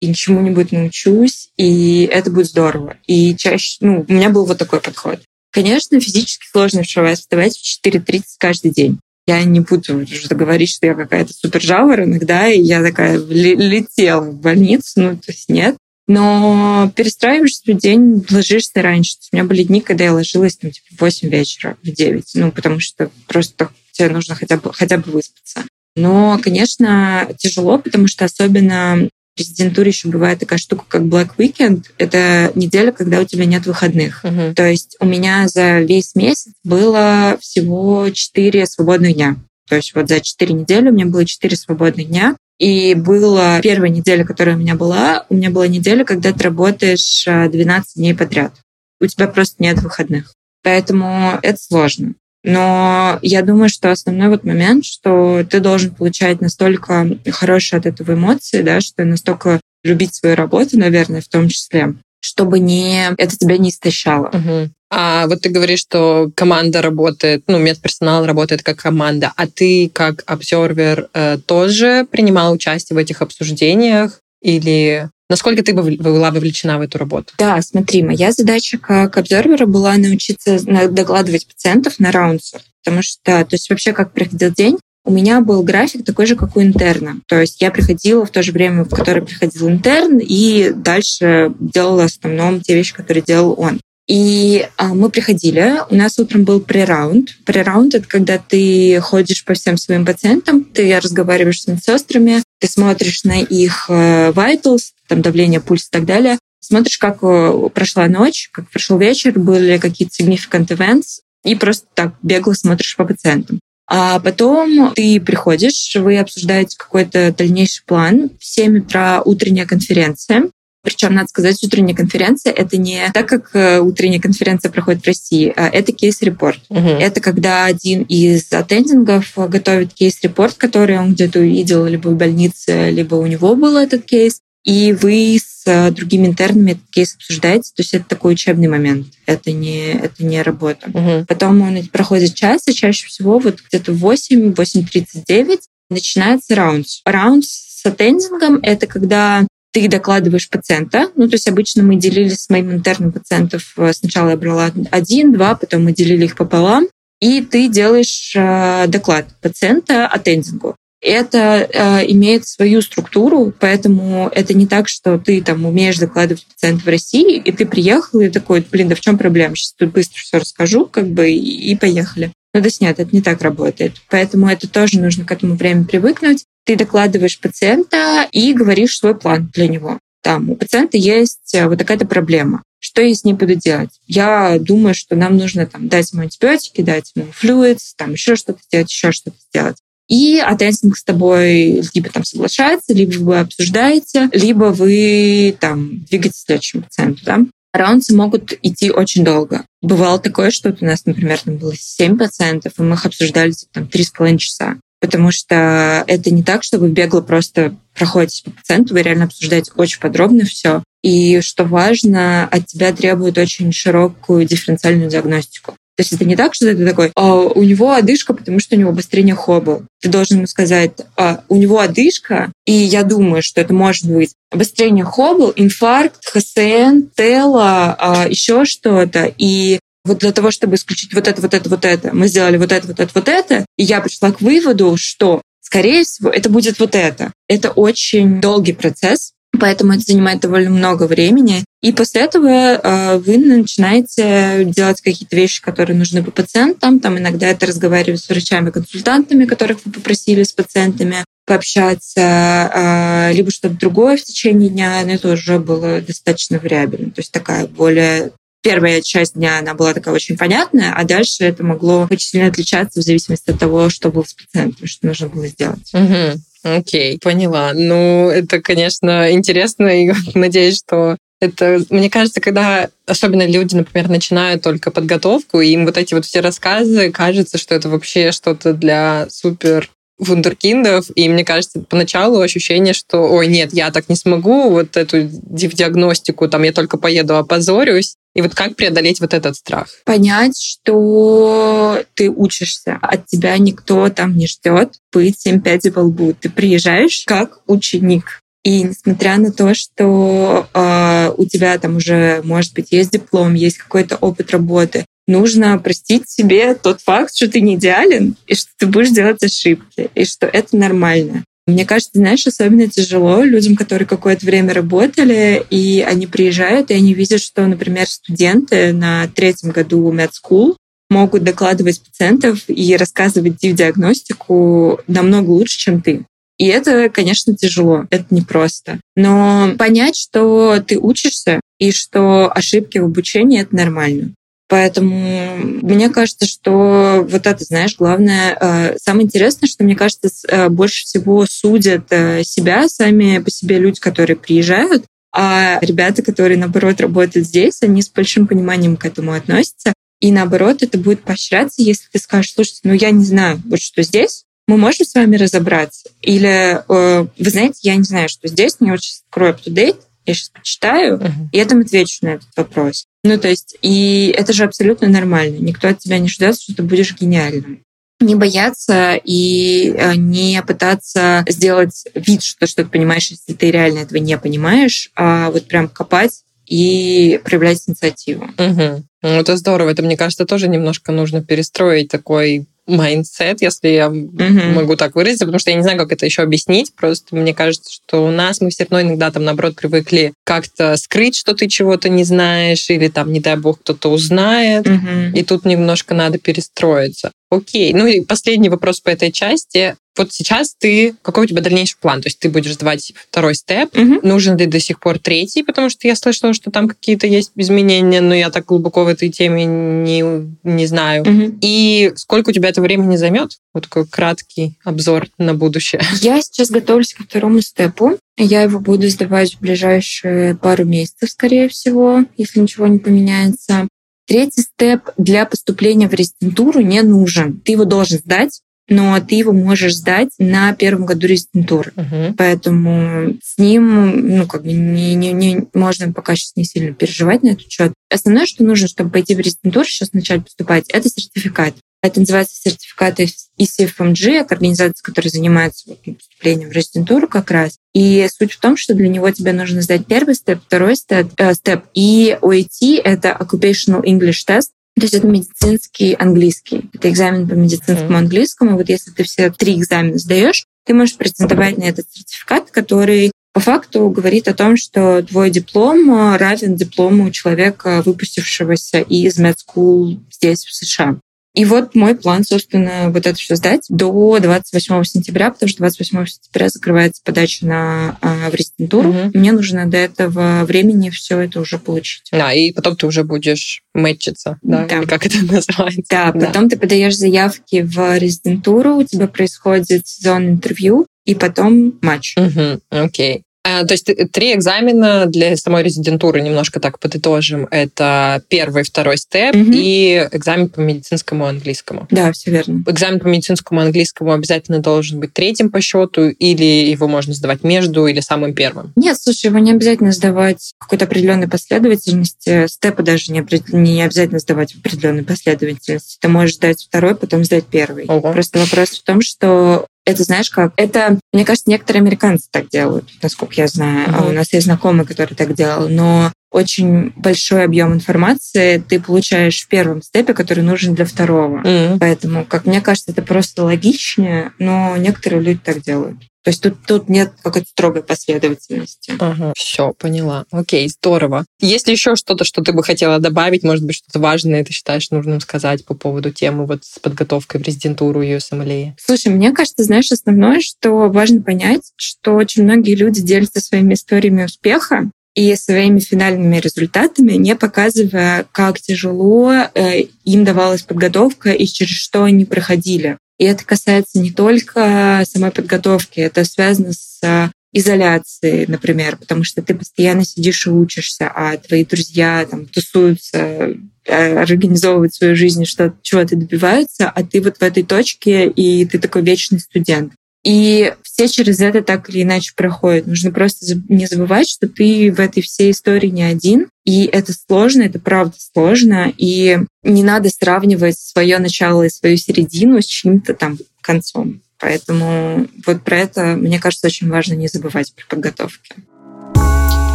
и чему-нибудь научусь, и это будет здорово. И чаще, ну, у меня был вот такой подход. Конечно, физически сложно вставать, в 4.30 каждый день. Я не буду уже говорить, что я какая-то супер иногда, и я такая летела в больницу, ну, то есть нет. Но перестраиваешься в день, ложишься раньше. У меня были дни, когда я ложилась там, типа, в 8 вечера, в 9. Ну, потому что просто тебе нужно хотя бы, хотя бы выспаться. Но, конечно, тяжело, потому что особенно в резидентуре еще бывает такая штука, как Black Weekend. Это неделя, когда у тебя нет выходных. Мгм. То есть у меня за весь месяц было всего 4 свободных дня. То есть вот за 4 недели у меня было 4 свободных дня. И была первая неделя, которая у меня была, у меня была неделя, когда ты работаешь а, 12 дней подряд. У тебя просто нет выходных. Поэтому это сложно. Но я думаю, что основной вот момент, что ты должен получать настолько хорошие от этого эмоции, да, что настолько любить свою работу, наверное, в том числе, чтобы не, это тебя не истощало. Мгм. А вот ты говоришь, что команда работает, ну, медперсонал работает как команда, а ты как обсервер э, тоже принимал участие в этих обсуждениях? Или насколько ты была вовлечена в эту работу? Да, смотри, моя задача как обзорвера была научиться на- докладывать пациентов на раунсах, потому что, то есть вообще как проходил день, у меня был график такой же, как у интерна. То есть я приходила в то же время, в которое приходил интерн, и дальше делала в основном те вещи, которые делал он. И а, мы приходили, у нас утром был прераунд. Прераунд — это когда ты ходишь по всем своим пациентам, ты разговариваешь с медсестрами, ты смотришь на их э, vitals, там давление, пульс и так далее, смотришь, как э, прошла ночь, как прошел вечер, были ли какие-то significant events, и просто так бегло смотришь по пациентам. А потом ты приходишь, вы обсуждаете какой-то дальнейший план. В 7 утра утренняя конференция. Причем, надо сказать, утренняя конференция — это не так, как э, утренняя конференция проходит в России, а это case report. Мгм. Это когда один из attending ов готовит case report, который он где-то увидел либо в больнице, либо у него был этот кейс, и вы с э, другими интернами этот кейс обсуждаете. То есть это такой учебный момент. Это не, это не работа. Мгм. Потом он проходит час, и чаще всего вот где-то в 8, 8.39 начинается раунд. Раунд с аттендингом — это когда ты докладываешь пациента. Ну, то есть обычно мы делили с моим интерном пациентов. э, Сначала я брала один, два, потом мы делили их пополам. И ты делаешь э, доклад пациента аттендингу. Это э, имеет свою структуру, поэтому это не так, что ты там умеешь докладывать пациента в России, и ты приехал и такой, блин, да в чем проблема? Сейчас тут быстро все расскажу, как бы, и, поехали. Ну, есть нет, это не так работает. Поэтому это тоже нужно к этому времени привыкнуть. Ты докладываешь пациента и говоришь свой план для него. Там у пациента есть э, вот такая-то проблема. Что я с ней буду делать? Я думаю, что нам нужно там, дать ему антибиотики, дать ему флюидс, там еще что-то сделать, еще что-то сделать. И аттендинг с тобой либо там соглашается, либо вы обсуждаете, либо вы там двигаетесь к следующему пациенту. Да? Раунды могут идти очень долго. Бывало такое, что вот у нас, например, там было 7 пациентов, и мы их обсуждали типа, там 3,5 часа. Потому что это не так, что вы бегло просто проходите по пациенту, вы реально обсуждаете очень подробно все. И что важно, от тебя требует очень широкую дифференциальную диагностику. То есть это не так, что ты такой, «А, у него одышка, потому что у него обострение хоббл. Ты должен ему сказать, «А, у него одышка, и я думаю, что это может быть обострение хоббл, инфаркт, ХСН, тело, а, еще что-то. И вот для того, чтобы исключить вот это, вот это, вот это, мы сделали вот это, вот это, вот это, и я пришла к выводу, что, скорее всего, это будет вот это. Это очень долгий процесс, Поэтому это занимает довольно много времени. И после этого э, вы начинаете делать какие-то вещи, которые нужны по пациентам. Там иногда это разговаривать с врачами-консультантами, которых вы попросили с пациентами пообщаться, э, либо что-то другое в течение дня, но это уже было достаточно вариабельно. То есть такая более первая часть дня, она была такая очень понятная, а дальше это могло очень сильно отличаться в зависимости от того, что было с пациентом, что нужно было сделать. Мгм. Окей, поняла. Ну, это, конечно, интересно, и надеюсь, что это, мне кажется, когда особенно люди, например, начинают только подготовку, и им вот эти вот все рассказы, кажется, что это вообще что-то для супер вундеркиндов, и мне кажется, поначалу ощущение, что, ой, нет, я так не смогу, вот эту ди- диагностику, там, я только поеду, опозорюсь. И вот как преодолеть вот этот страх? понять, что ты учишься, от тебя никто там не ждет быть 7 пядей во лбу. Ты приезжаешь как ученик. И несмотря на то, что э, у тебя там уже, может быть, есть диплом, есть какой-то опыт работы, нужно простить себе тот факт, что ты не идеален, и что ты будешь делать ошибки, и что это нормально. Мне кажется, знаешь, особенно тяжело людям, которые какое-то время работали, и они приезжают, и они видят, что, например, студенты на третьем году медскул могут докладывать пациентов и рассказывать диагностику намного лучше, чем ты. И это, конечно, тяжело, это непросто. Но понять, что ты учишься и что ошибки в обучении — это нормально. Поэтому мне кажется, что вот это, знаешь, главное, э, самое интересное, что мне кажется, э, больше всего судят э, себя сами по себе люди, которые приезжают, а ребята, которые, наоборот, работают здесь, они с большим пониманием к этому относятся. И наоборот, это будет поощряться, если ты скажешь, слушайте, ну я не знаю, вот что здесь, мы можем с вами разобраться? Или, вы знаете, я не знаю, что здесь, мне очень скрою up-to-date, я сейчас почитаю, uh-huh. и я там отвечу на этот вопрос. Ну, то есть, и это же абсолютно нормально. Никто от тебя не ждет, что ты будешь гениальным. Не бояться и э, не пытаться сделать вид, что, ты понимаешь, если ты реально этого не понимаешь, а вот прям копать и проявлять инициативу. Угу. Ну, это здорово. Это, мне кажется, тоже немножко нужно перестроить такой mindset, если я мгм. могу так выразиться, потому что я не знаю, как это еще объяснить. Просто мне кажется, что у нас мы все равно иногда там, наоборот, привыкли как-то скрыть, что ты чего-то не знаешь, или там, не дай бог, кто-то узнает. Mm-hmm. И тут немножко надо перестроиться. Окей. Ну и последний вопрос по этой части вот сейчас ты, какой у тебя дальнейший план? То есть ты будешь сдавать второй Step, угу. нужен ли до сих пор третий, потому что я слышала, что там какие-то есть изменения, но я так глубоко в этой теме не, не знаю. Угу. И сколько у тебя это времени займет? Вот такой краткий обзор на будущее. Я сейчас готовлюсь ко второму степу. Я его буду сдавать в ближайшие пару месяцев, скорее всего, если ничего не поменяется. Третий степ для поступления в резидентуру не нужен. Ты его должен сдать, но ты его можешь сдать на первом году резидентуры. Uh-huh. Поэтому с ним, ну, как бы не, не, не можно пока сейчас не сильно переживать на этот счет. Основное, что нужно, чтобы пойти в резидентуру, сейчас начать поступать, это сертификат. Это называется сертификат ECFMG, это организация, которая занимается поступлением в резидентуру как раз. И суть в том, что для него тебе нужно сдать первый степ, второй степ, э, степ и OET — это Occupational English Test, то есть это медицинский английский. Это экзамен по медицинскому mm-hmm. английскому. Вот если ты все три экзамена сдаешь, ты можешь претендовать на этот сертификат, который по факту говорит о том, что твой диплом равен диплому человека, выпустившегося из медскул здесь, в США. И вот мой план, собственно, вот это все сдать до 28 сентября, потому что 28 сентября закрывается подача на а, в резидентуру. Угу. Мне нужно до этого времени все это уже получить. Да, и потом ты уже будешь мэтчиться, да? да. Или как это называется? Да, да, потом ты подаешь заявки в резидентуру, у тебя происходит сезон интервью, и потом матч. Угу, окей. Э, то есть три экзамена для самой резидентуры, немножко так подытожим. Это первый, второй степ угу. и экзамен по медицинскому английскому. Да, все верно. Экзамен по медицинскому английскому обязательно должен быть третьим по счету, или его можно сдавать между или самым первым? Нет, слушай, его не обязательно сдавать в какой-то определенной последовательности. Степы даже не, не обязательно сдавать в определенной последовательности. Ты можешь сдать второй, потом сдать первый. Ого. Просто вопрос в том, что это, знаешь как, это, мне кажется, некоторые американцы так делают, насколько я знаю. Mm-hmm. А у нас есть знакомый, который так делал. Но очень большой объем информации ты получаешь в первом степе, который нужен для второго. Mm-hmm. Поэтому, как мне кажется, это просто логичнее, но некоторые люди так делают. То есть тут, тут нет какой-то строгой последовательности. Ага, все, поняла. Окей, здорово. Есть ли еще что-то, что ты бы хотела добавить? Может быть, что-то важное ты считаешь нужным сказать по поводу темы вот с подготовкой в резидентуру USMLE? Слушай, мне кажется, знаешь, основное, что важно понять, что очень многие люди делятся своими историями успеха, и своими финальными результатами, не показывая, как тяжело э, им давалась подготовка и через что они проходили. И это касается не только самой подготовки, это связано с э, изоляцией, например, потому что ты постоянно сидишь и учишься, а твои друзья там тусуются, э, организовывают свою жизнь, что чего-то добиваются, а ты вот в этой точке, и ты такой вечный студент. И все через это так или иначе проходят. Нужно просто не забывать, что ты в этой всей истории не один. И это сложно, это правда сложно. И не надо сравнивать свое начало и свою середину с чьим-то там концом. Поэтому вот про это, мне кажется, очень важно не забывать при подготовке.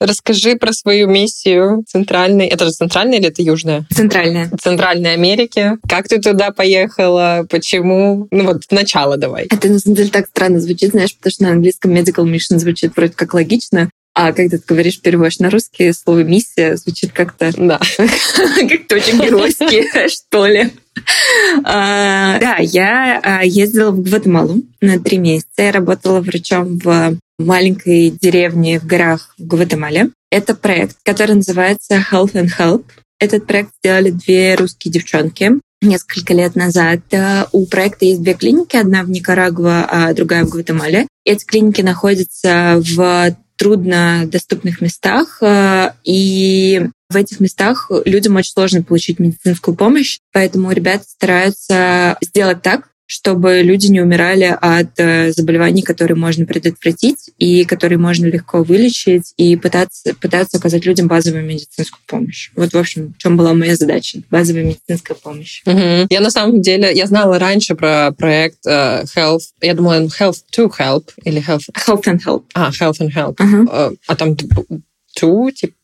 Расскажи про свою миссию центральной. Это же центральная или это южная? Центральная. Центральной Америки. Как ты туда поехала? Почему? Ну вот начало давай. Это на самом деле так странно звучит, знаешь, потому что на английском medical mission звучит вроде как логично, а когда ты говоришь, переводишь на русский, слово «миссия» звучит как-то... Да. Как-то очень геройски, что ли. А, да, я а, ездила в Гватемалу на три месяца. Я работала врачом в маленькой деревне в горах в Гватемале. Это проект, который называется Health and Help. Этот проект сделали две русские девчонки несколько лет назад. Э, у проекта есть две клиники, одна в Никарагуа, а другая в Гватемале. Эти клиники находятся в труднодоступных местах, э, и в этих местах людям очень сложно получить медицинскую помощь, поэтому ребята стараются сделать так, чтобы люди не умирали от э, заболеваний, которые можно предотвратить и которые можно легко вылечить, и пытаться, пытаться оказать людям базовую медицинскую помощь. Вот, в общем, в чем была моя задача. Базовая медицинская помощь. Угу. Я на самом деле, я знала раньше про проект uh, Health, я думала, Health to Help или Health... Health and Help. А, Health and Help. Uh, а там to, типа,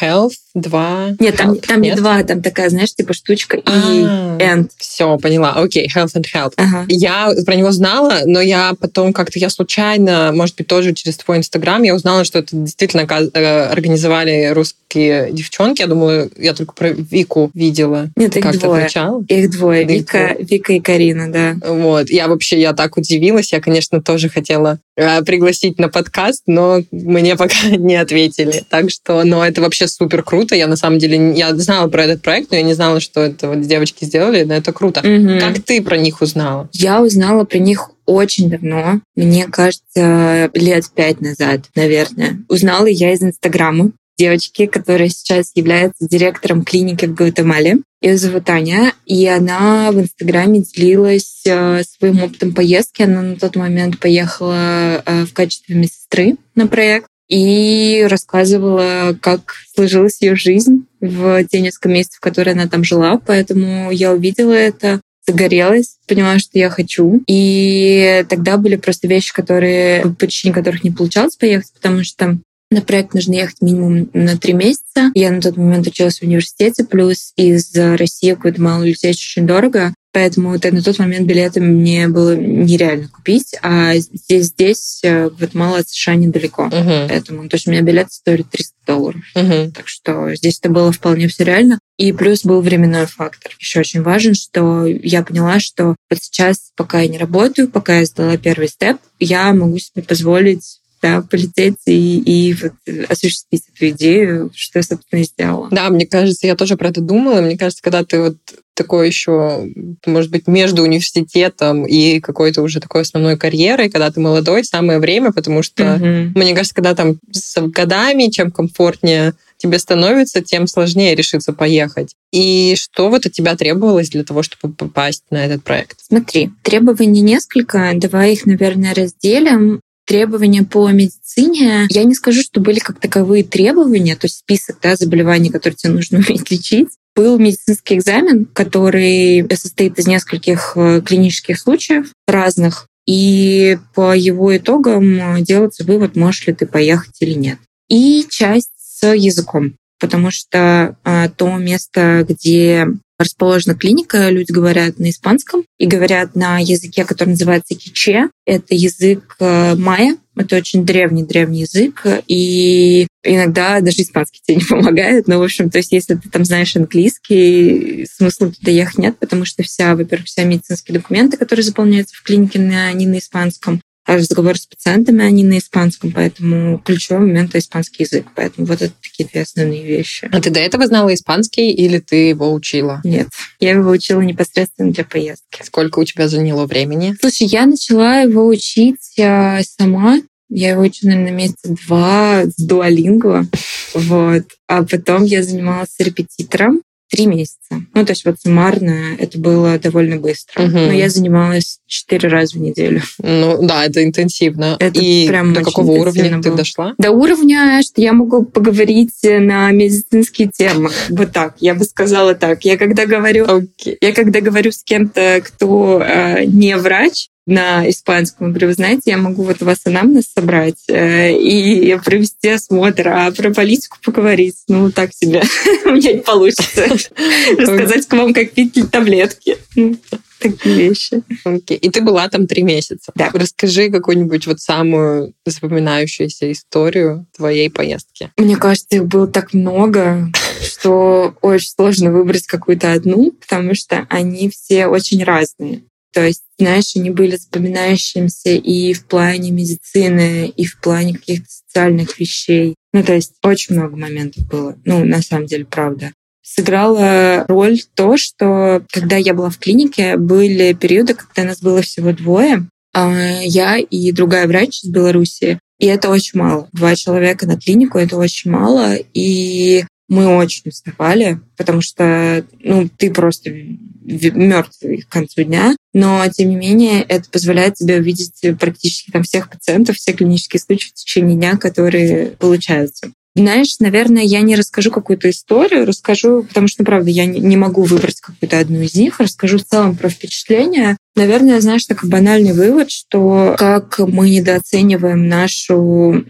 health, два. Нет, там, там Нет? не два, там такая, знаешь, типа штучка и а, and. Все, поняла. Окей, okay, health and health. Ага. Я про него знала, но я потом как-то я случайно, может быть, тоже через твой инстаграм, я узнала, что это действительно э, организовали русские девчонки. Я думала, я только про Вику видела. Нет, Ты их двое. Отвечала? Их двое. Да Вика, их Вика и Карина, да. Вот. Я вообще, я так удивилась. Я, конечно, тоже хотела э, пригласить на подкаст, но мне пока не ответили. Так что, но это вообще супер круто. Я на самом деле, я знала про этот проект, но я не знала, что это вот девочки сделали, но это круто. Угу. Как ты про них узнала? Я узнала про них очень давно, мне кажется, лет пять назад, наверное. Узнала я из Инстаграма девочки, которая сейчас является директором клиники в Гватемале. Ее зовут Аня, и она в Инстаграме делилась э, своим опытом поездки. Она на тот момент поехала э, в качестве медсестры на проект и рассказывала, как сложилась ее жизнь в те несколько месяцев, которые она там жила. Поэтому я увидела это, загорелась, поняла, что я хочу. И тогда были просто вещи, которые, по причине которых не получалось поехать, потому что на проект нужно ехать минимум на три месяца. Я на тот момент училась в университете, плюс из России в Гватемалу лететь очень дорого. Поэтому вот на тот момент билеты мне было нереально купить, а здесь, здесь э, Гватемала от США недалеко. Uh-huh. Поэтому, то есть у меня билеты стоили 300 долларов. Uh-huh. Так что здесь это было вполне все реально. И плюс был временной фактор. Еще очень важен, что я поняла, что вот сейчас, пока я не работаю, пока я сделала первый степ, я могу себе позволить да, полететь и, и вот осуществить эту идею, что я, собственно, и сделала. Да, мне кажется, я тоже про это думала. Мне кажется, когда ты вот такой еще, может быть, между университетом и какой-то уже такой основной карьерой, когда ты молодой, самое время, потому что, mm-hmm. мне кажется, когда там с годами, чем комфортнее тебе становится, тем сложнее решиться поехать. И что вот от тебя требовалось для того, чтобы попасть на этот проект? Смотри, требований несколько. Давай их, наверное, разделим требования по медицине, я не скажу, что были как таковые требования, то есть список да, заболеваний, которые тебе нужно уметь лечить. Был медицинский экзамен, который состоит из нескольких э, клинических случаев разных, и по его итогам делается вывод, можешь ли ты поехать или нет. И часть с языком, потому что а, то место, где расположена клиника, люди говорят на испанском и говорят на языке, который называется киче. Это язык э, майя, это очень древний-древний язык, и иногда даже испанский тебе не помогает. Но, в общем, то есть если ты там знаешь английский, смысла туда ехать нет, потому что вся, во-первых, вся медицинские документы, которые заполняются в клинике, они на испанском разговор с пациентами, они на испанском, поэтому ключевой момент — это испанский язык. Поэтому вот это такие две основные вещи. А ты до этого знала испанский или ты его учила? Нет, я его учила непосредственно для поездки. Сколько у тебя заняло времени? Слушай, я начала его учить а, сама. Я его учу, наверное, месяца два с дуалингва. Вот. А потом я занималась репетитором три месяца. Ну, то есть вот суммарно это было довольно быстро. Угу. Но я занималась четыре раза в неделю. Ну, да, это интенсивно. Это И прям до какого уровня было. ты дошла? До уровня, что я могу поговорить на медицинские темы. Вот так, я бы сказала так. Я когда говорю, okay. я когда говорю с кем-то, кто э, не врач, на испанском. Говорю, вы знаете, я могу вот вас анамнез собрать э, и провести осмотр, а про политику поговорить, ну, так себе. У меня не получится. Рассказать вам, как пить таблетки. Ну, такие вещи. Okay. И ты была там три месяца. Да. Расскажи какую-нибудь вот самую запоминающуюся историю твоей поездки. Мне кажется, их было так много, что очень сложно выбрать какую-то одну, потому что они все очень разные. То есть, знаешь, они были запоминающимися и в плане медицины, и в плане каких-то социальных вещей. Ну, то есть очень много моментов было. Ну, на самом деле, правда сыграла роль то, что когда я была в клинике, были периоды, когда нас было всего двое, а я и другая врач из Беларуси. И это очень мало. Два человека на клинику — это очень мало. И мы очень уставали, потому что ну, ты просто мертвый к концу дня, но тем не менее это позволяет тебе увидеть практически там всех пациентов, все клинические случаи в течение дня, которые получаются. Знаешь, наверное, я не расскажу какую-то историю, расскажу, потому что, правда, я не могу выбрать какую-то одну из них, расскажу в целом про впечатления. Наверное, знаешь, такой банальный вывод, что как мы недооцениваем нашу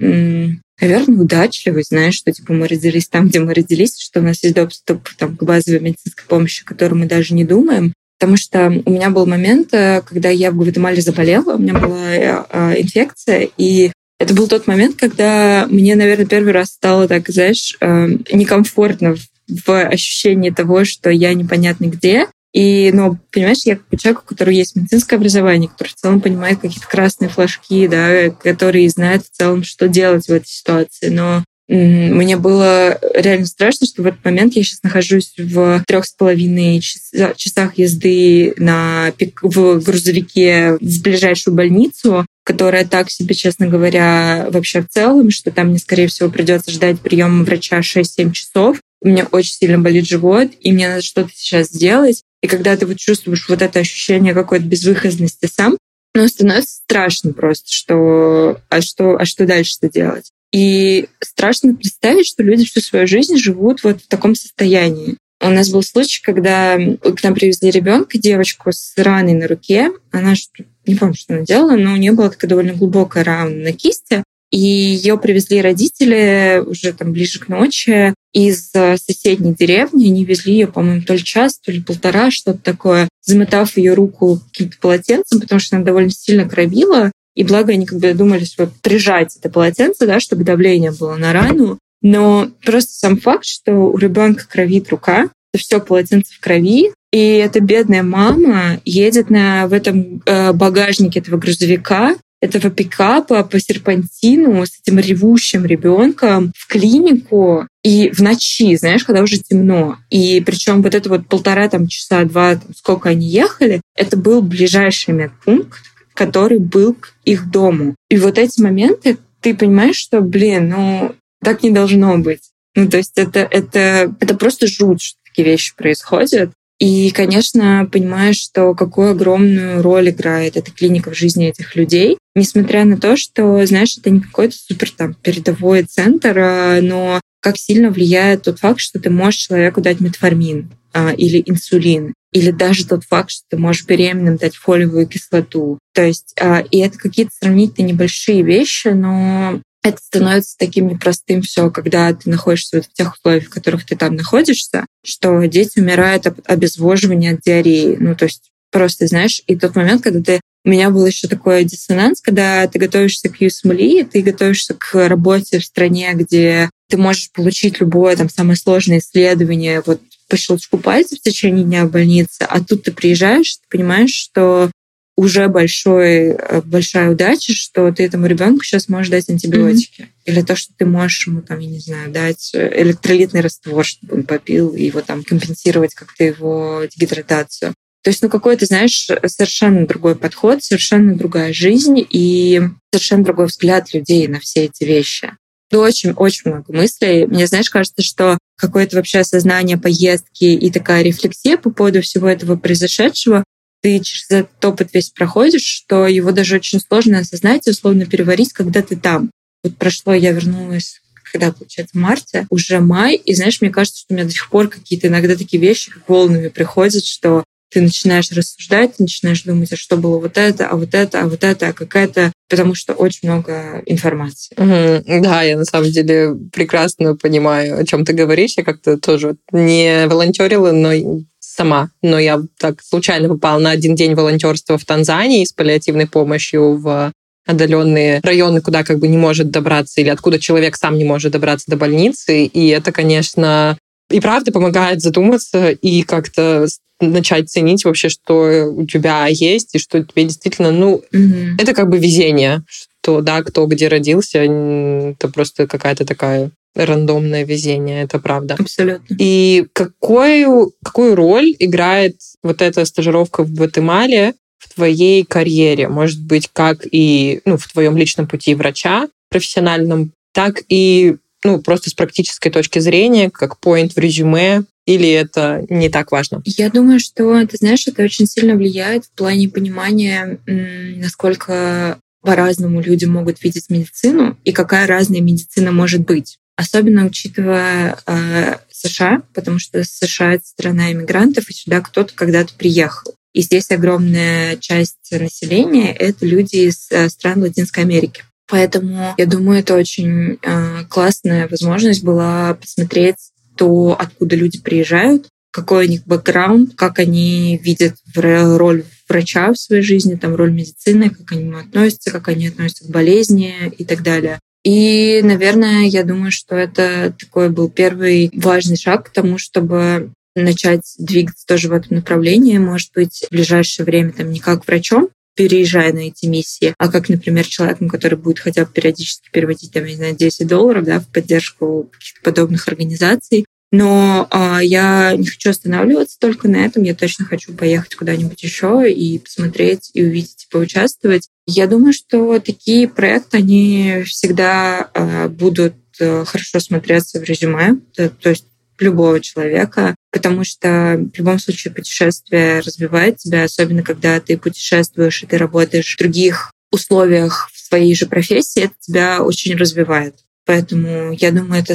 наверное, удачливость, знаешь, что типа мы родились там, где мы родились, что у нас есть доступ там, к базовой медицинской помощи, о которой мы даже не думаем. Потому что у меня был момент, э, когда я в Гватемале заболела, у меня была э, э, инфекция, и это был тот момент, когда мне, наверное, первый раз стало так, знаешь, некомфортно в ощущении того, что я непонятно где. И, ну, понимаешь, я как человек, у которого есть медицинское образование, который в целом понимает какие-то красные флажки, да, который знает в целом, что делать в этой ситуации. Но мне было реально страшно, что в этот момент я сейчас нахожусь в трех с половиной часах езды на пик, в грузовике в ближайшую больницу, которая так себе, честно говоря, вообще в целом, что там мне, скорее всего, придется ждать приема врача 6-7 часов. У меня очень сильно болит живот, и мне надо что-то сейчас сделать. И когда ты вот чувствуешь вот это ощущение какой-то безвыходности сам, ну, становится страшно просто, что а что, а что дальше-то делать? И страшно представить, что люди всю свою жизнь живут вот в таком состоянии. У нас был случай, когда к нам привезли ребенка, девочку с раной на руке. Она не помню, что она делала, но у нее была такая довольно глубокая рана на кисти. И ее привезли родители уже там ближе к ночи из соседней деревни. Они везли ее, по-моему, то ли час, то ли полтора, что-то такое, заметав ее руку каким-то полотенцем, потому что она довольно сильно кровила. И благо они как бы думали, что прижать это полотенце, да, чтобы давление было на рану. Но просто сам факт, что у ребенка кровит рука, это все полотенце в крови, и эта бедная мама едет на, в этом э, багажнике этого грузовика, этого пикапа по серпантину с этим ревущим ребенком в клинику и в ночи, знаешь, когда уже темно. И причем вот это вот полтора там часа, два, там, сколько они ехали, это был ближайший медпункт, который был к их дому. И вот эти моменты, ты понимаешь, что, блин, ну, так не должно быть. Ну, то есть это, это, это просто жуть, что такие вещи происходят. И, конечно, понимаешь, что какую огромную роль играет эта клиника в жизни этих людей, несмотря на то, что, знаешь, это не какой-то супер там передовой центр, а, но как сильно влияет тот факт, что ты можешь человеку дать метформин а, или инсулин, или даже тот факт, что ты можешь беременным дать фолиевую кислоту. То есть, а, и это какие-то сравнительно небольшие вещи, но это становится таким непростым все, когда ты находишься вот в тех условиях, в которых ты там находишься, что дети умирают от обезвоживания, от диареи. Ну, то есть просто, знаешь, и тот момент, когда ты у меня был еще такой диссонанс, когда ты готовишься к USMLE, ты готовишься к работе в стране, где ты можешь получить любое там самое сложное исследование вот по щелчку пальца в течение дня в больнице, а тут ты приезжаешь, ты понимаешь, что уже большой, э, большая удача, что ты этому ребенку сейчас можешь дать антибиотики. Mm-hmm. Или то, что ты можешь ему, там, я не знаю, дать электролитный раствор, чтобы он попил, и его там компенсировать как-то его дегидратацию. То есть, ну, какой-то, знаешь, совершенно другой подход, совершенно другая жизнь и совершенно другой взгляд людей на все эти вещи. Ну, очень-очень много мыслей. Мне, знаешь, кажется, что какое-то вообще осознание поездки и такая рефлексия по поводу всего этого произошедшего, ты через этот опыт весь проходишь, что его даже очень сложно осознать и условно переварить, когда ты там. Вот прошло, я вернулась когда, получается, в марте, уже май, и, знаешь, мне кажется, что у меня до сих пор какие-то иногда такие вещи, как волнами приходят, что ты начинаешь рассуждать, ты начинаешь думать, а что было вот это, а вот это, а вот это, а какая-то... Потому что очень много информации. Угу. Да, я на самом деле прекрасно понимаю, о чем ты говоришь. Я как-то тоже не волонтерила, но сама, но я так случайно попала на один день волонтерства в Танзании с паллиативной помощью в отдаленные районы, куда как бы не может добраться или откуда человек сам не может добраться до больницы. И это, конечно, и правда помогает задуматься и как-то начать ценить вообще, что у тебя есть, и что тебе действительно, ну, mm-hmm. это как бы везение, что, да, кто где родился, это просто какая-то такая рандомное везение, это правда. Абсолютно. И какую, какую роль играет вот эта стажировка в Гватемале в твоей карьере? Может быть, как и ну, в твоем личном пути врача профессиональном, так и ну, просто с практической точки зрения, как point в резюме, или это не так важно? Я думаю, что, ты знаешь, это очень сильно влияет в плане понимания, насколько по-разному люди могут видеть медицину и какая разная медицина может быть. Особенно учитывая э, США, потому что США — это страна иммигрантов, и сюда кто-то когда-то приехал. И здесь огромная часть населения — это люди из э, стран Латинской Америки. Поэтому я думаю, это очень э, классная возможность была посмотреть то, откуда люди приезжают, какой у них бэкграунд, как они видят роль врача в своей жизни, там роль медицины, как они относятся, как они относятся к болезни и так далее. И, наверное, я думаю, что это такой был первый важный шаг к тому, чтобы начать двигаться тоже в этом направлении, может быть, в ближайшее время там не как врачом, переезжая на эти миссии, а как, например, человеком, который будет хотя бы периодически переводить, там, не знаю, 10 долларов да, в поддержку подобных организаций. Но а, я не хочу останавливаться только на этом. Я точно хочу поехать куда-нибудь еще и посмотреть, и увидеть, и поучаствовать. Я думаю, что такие проекты, они всегда а, будут э, хорошо смотреться в резюме. То, то есть любого человека, потому что в любом случае путешествие развивает тебя, особенно когда ты путешествуешь и ты работаешь в других условиях в своей же профессии, это тебя очень развивает. Поэтому я думаю, это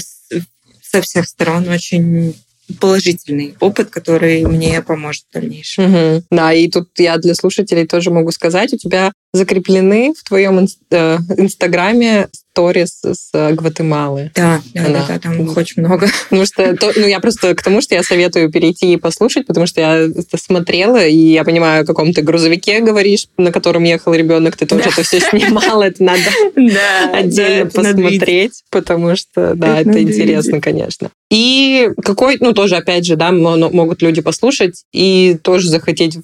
со всех сторон очень положительный опыт, который мне поможет в дальнейшем. Угу. Да, и тут я для слушателей тоже могу сказать, у тебя закреплены в твоем э, инстаграме сторис с э, Гватемалы. Да, да, да, да, там их очень много. Потому что, то, ну, я просто к тому, что я советую перейти и послушать, потому что я это смотрела, и я понимаю, о каком ты грузовике говоришь, на котором ехал ребенок, ты тоже это все снимала, это надо отдельно посмотреть, потому что, да, это интересно, конечно. И какой, ну, тоже, опять же, да, могут люди послушать и тоже захотеть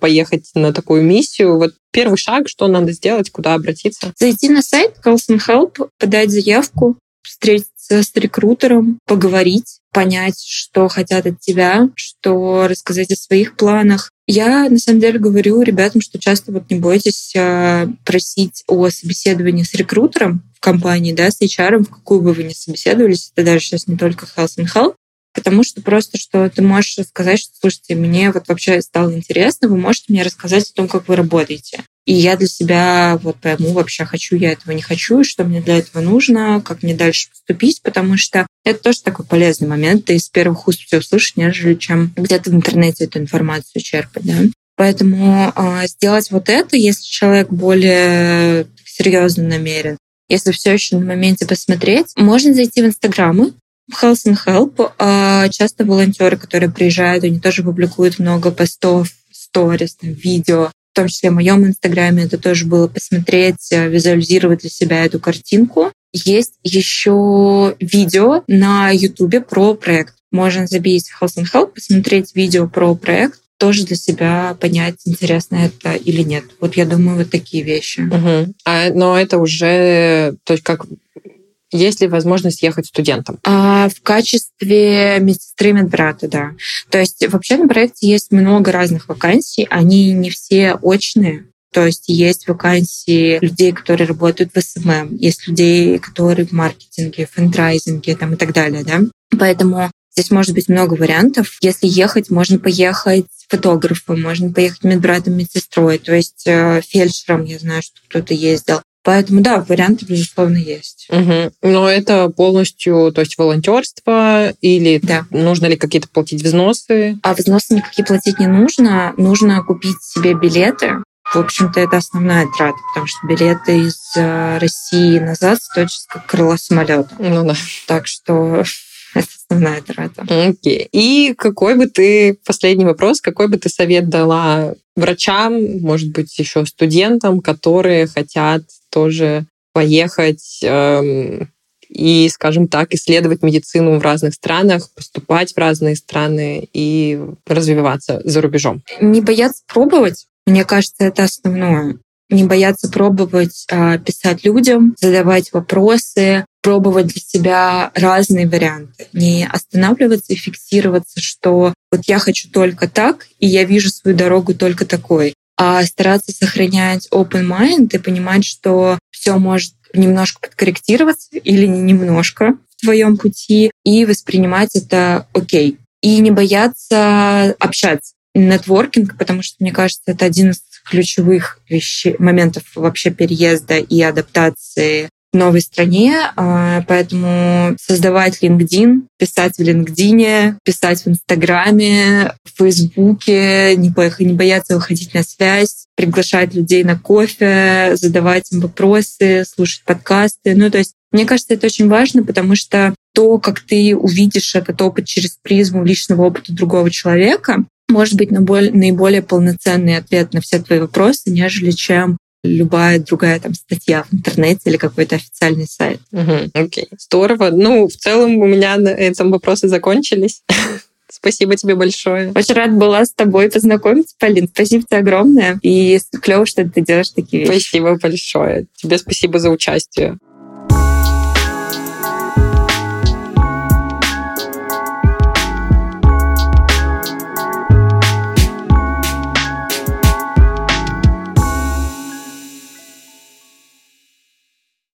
поехать на такую миссию. Вот первый шаг, что надо сделать, куда обратиться? Зайти на сайт Carlson Help, подать заявку, встретиться с рекрутером, поговорить, понять, что хотят от тебя, что рассказать о своих планах. Я, на самом деле, говорю ребятам, что часто вот не бойтесь а, просить о собеседовании с рекрутером в компании, да, с HR, в какую бы вы ни собеседовались. Это даже сейчас не только Health and Health, потому что просто, что ты можешь сказать, что, слушайте, мне вот вообще стало интересно, вы можете мне рассказать о том, как вы работаете. И я для себя вот пойму, вообще хочу я этого, не хочу, что мне для этого нужно, как мне дальше поступить, потому что это тоже такой полезный момент. Ты из первых уст все услышишь, нежели чем где-то в интернете эту информацию черпать. Да? Поэтому э, сделать вот это, если человек более серьезно намерен, если все еще на моменте посмотреть, можно зайти в Инстаграмы, Health and Help. А часто волонтеры, которые приезжают, они тоже публикуют много постов, сторис, видео. В том числе в моем инстаграме это тоже было посмотреть, э, визуализировать для себя эту картинку. Есть еще видео на ютубе про проект. Можно забить Health and Help, посмотреть видео про проект, тоже для себя понять, интересно это или нет. Вот я думаю, вот такие вещи. Угу. А, но это уже, то есть как есть ли возможность ехать студентам? А, в качестве медсестры медбрата, да. То есть вообще на проекте есть много разных вакансий, они не все очные, то есть есть вакансии людей, которые работают в SMM, есть людей, которые в маркетинге, фандрайзинге там, и так далее. Да? Поэтому здесь может быть много вариантов. Если ехать, можно поехать фотографом, можно поехать медбратом, медсестрой, то есть э, фельдшером, я знаю, что кто-то ездил. Поэтому, да, варианты, безусловно, есть. Угу. Но это полностью, то есть волонтерство или да. нужно ли какие-то платить взносы? А взносы никакие платить не нужно. Нужно купить себе билеты. В общем-то, это основная трата, потому что билеты из э, России назад стоят как крыло самолета. Ну да. Так что основная трата. Окей. Okay. И какой бы ты, последний вопрос, какой бы ты совет дала врачам, может быть, еще студентам, которые хотят тоже поехать эм, и, скажем так, исследовать медицину в разных странах, поступать в разные страны и развиваться за рубежом? Не бояться пробовать. Мне кажется, это основное не бояться пробовать а, писать людям, задавать вопросы, пробовать для себя разные варианты, не останавливаться и фиксироваться, что вот я хочу только так, и я вижу свою дорогу только такой, а стараться сохранять open mind и понимать, что все может немножко подкорректироваться или не немножко в твоем пути, и воспринимать это окей. И не бояться общаться. Нетворкинг, потому что, мне кажется, это один из ключевых вещей, моментов вообще переезда и адаптации новой стране, а, поэтому создавать LinkedIn, писать в LinkedIn, писать в Инстаграме, в Фейсбуке, не, не бояться выходить на связь, приглашать людей на кофе, задавать им вопросы, слушать подкасты. Ну, то есть мне кажется, это очень важно, потому что то, как ты увидишь этот опыт через призму личного опыта другого человека, может быть наиболее полноценный ответ на все твои вопросы, нежели чем любая другая там статья в интернете или какой-то официальный сайт. Угу, окей, здорово. Ну, в целом у меня на этом вопросы закончились. Спасибо тебе большое. Очень рад была с тобой познакомиться, Полин. Спасибо тебе огромное. И клево, что ты делаешь такие вещи. Спасибо большое. Тебе спасибо за участие.